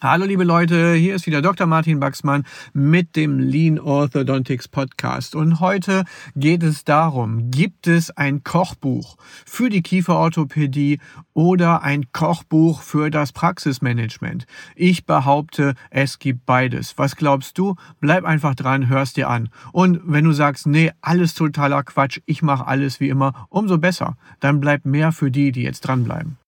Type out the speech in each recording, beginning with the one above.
Hallo liebe Leute, hier ist wieder Dr. Martin Baxmann mit dem Lean Orthodontics Podcast und heute geht es darum, gibt es ein Kochbuch für die Kieferorthopädie oder ein Kochbuch für das Praxismanagement? Ich behaupte, es gibt beides. Was glaubst du? Bleib einfach dran, hörst dir an. Und wenn du sagst, nee, alles totaler Quatsch, ich mache alles wie immer, umso besser. Dann bleibt mehr für die, die jetzt dranbleiben.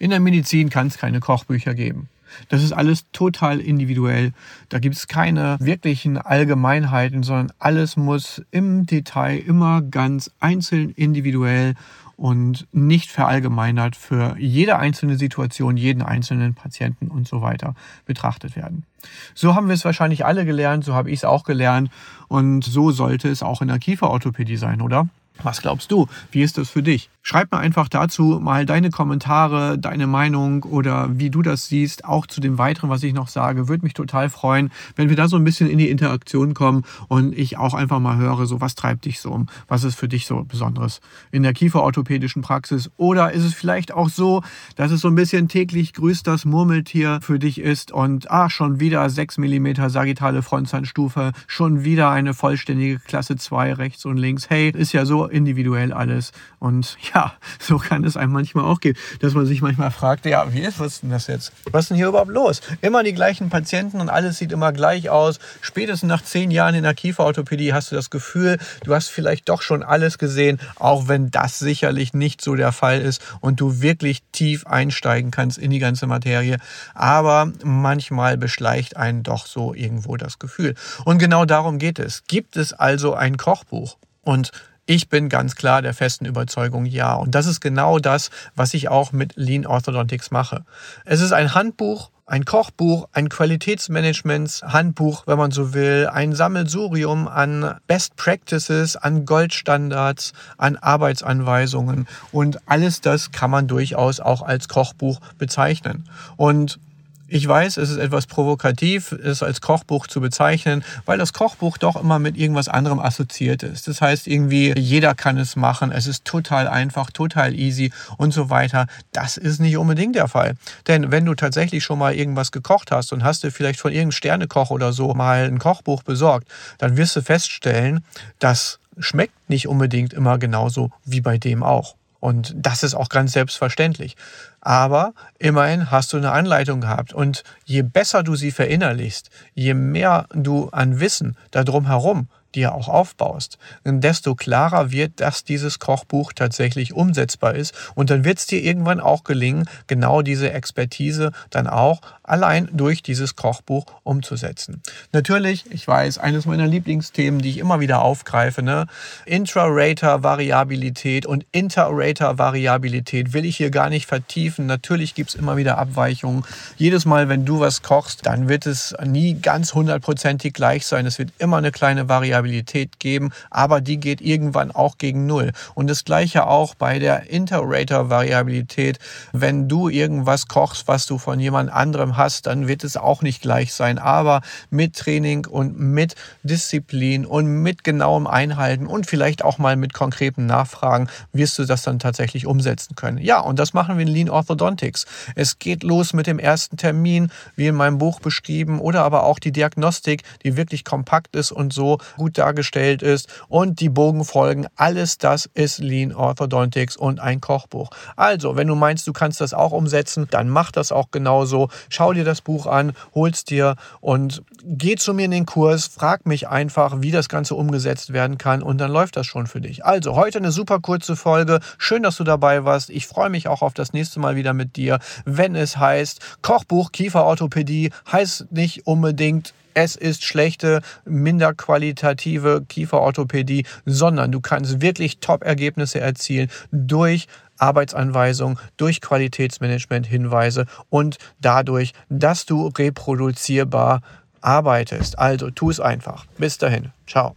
In der Medizin kann es keine Kochbücher geben. Das ist alles total individuell. Da gibt es keine wirklichen Allgemeinheiten, sondern alles muss im Detail immer ganz einzeln individuell und nicht verallgemeinert für jede einzelne Situation, jeden einzelnen Patienten und so weiter betrachtet werden. So haben wir es wahrscheinlich alle gelernt, so habe ich es auch gelernt und so sollte es auch in der Kieferorthopädie sein, oder? Was glaubst du? Wie ist das für dich? Schreib mir einfach dazu mal deine Kommentare, deine Meinung oder wie du das siehst, auch zu dem weiteren, was ich noch sage. Würde mich total freuen, wenn wir da so ein bisschen in die Interaktion kommen und ich auch einfach mal höre, so was treibt dich so um? Was ist für dich so Besonderes in der kieferorthopädischen Praxis? Oder ist es vielleicht auch so, dass es so ein bisschen täglich grüßt das Murmeltier für dich ist und ah, schon wieder 6 mm sagittale Frontzahnstufe, schon wieder eine vollständige Klasse 2 rechts und links. Hey, ist ja so individuell alles und ja, so kann es einem manchmal auch gehen, dass man sich manchmal fragt, ja, wie ist denn das jetzt? Was ist denn hier überhaupt los? Immer die gleichen Patienten und alles sieht immer gleich aus. Spätestens nach zehn Jahren in der Kieferorthopädie hast du das Gefühl, du hast vielleicht doch schon alles gesehen, auch wenn das sicherlich nicht so der Fall ist und du wirklich tief einsteigen kannst in die ganze Materie. Aber manchmal beschleicht einen doch so irgendwo das Gefühl. Und genau darum geht es. Gibt es also ein Kochbuch? Und ich bin ganz klar der festen Überzeugung, ja. Und das ist genau das, was ich auch mit Lean Orthodontics mache. Es ist ein Handbuch, ein Kochbuch, ein Qualitätsmanagements-Handbuch, wenn man so will, ein Sammelsurium an Best Practices, an Goldstandards, an Arbeitsanweisungen und alles das kann man durchaus auch als Kochbuch bezeichnen. Und ich weiß, es ist etwas provokativ, es als Kochbuch zu bezeichnen, weil das Kochbuch doch immer mit irgendwas anderem assoziiert ist. Das heißt irgendwie, jeder kann es machen, es ist total einfach, total easy und so weiter. Das ist nicht unbedingt der Fall. Denn wenn du tatsächlich schon mal irgendwas gekocht hast und hast du vielleicht von irgendeinem Sternekoch oder so mal ein Kochbuch besorgt, dann wirst du feststellen, das schmeckt nicht unbedingt immer genauso wie bei dem auch. Und das ist auch ganz selbstverständlich. Aber immerhin hast du eine Anleitung gehabt. Und je besser du sie verinnerlichst, je mehr du an Wissen darum herum dir auch aufbaust, desto klarer wird, dass dieses Kochbuch tatsächlich umsetzbar ist. Und dann wird es dir irgendwann auch gelingen, genau diese Expertise dann auch allein durch dieses Kochbuch umzusetzen. Natürlich, ich weiß, eines meiner Lieblingsthemen, die ich immer wieder aufgreife, ne? Intra-Rater-Variabilität und Inter-Rater-Variabilität will ich hier gar nicht vertiefen. Natürlich gibt es immer wieder Abweichungen. Jedes Mal, wenn du was kochst, dann wird es nie ganz hundertprozentig gleich sein. Es wird immer eine kleine Variabilität Variabilität geben, aber die geht irgendwann auch gegen Null. Und das gleiche auch bei der Interrater-Variabilität. Wenn du irgendwas kochst, was du von jemand anderem hast, dann wird es auch nicht gleich sein. Aber mit Training und mit Disziplin und mit genauem Einhalten und vielleicht auch mal mit konkreten Nachfragen wirst du das dann tatsächlich umsetzen können. Ja, und das machen wir in Lean Orthodontics. Es geht los mit dem ersten Termin, wie in meinem Buch beschrieben, oder aber auch die Diagnostik, die wirklich kompakt ist und so gut gut dargestellt ist und die Bogenfolgen. Alles das ist Lean Orthodontics und ein Kochbuch. Also, wenn du meinst, du kannst das auch umsetzen, dann mach das auch genauso. Schau dir das Buch an, hol's dir und geh zu mir in den Kurs, frag mich einfach, wie das Ganze umgesetzt werden kann und dann läuft das schon für dich. Also, heute eine super kurze Folge. Schön, dass du dabei warst. Ich freue mich auch auf das nächste Mal wieder mit dir, wenn es heißt Kochbuch Kieferorthopädie heißt nicht unbedingt es ist schlechte, minder qualitative Kieferorthopädie, sondern du kannst wirklich Top-Ergebnisse erzielen durch Arbeitsanweisungen, durch Qualitätsmanagement-Hinweise und dadurch, dass du reproduzierbar arbeitest. Also tu es einfach. Bis dahin. Ciao.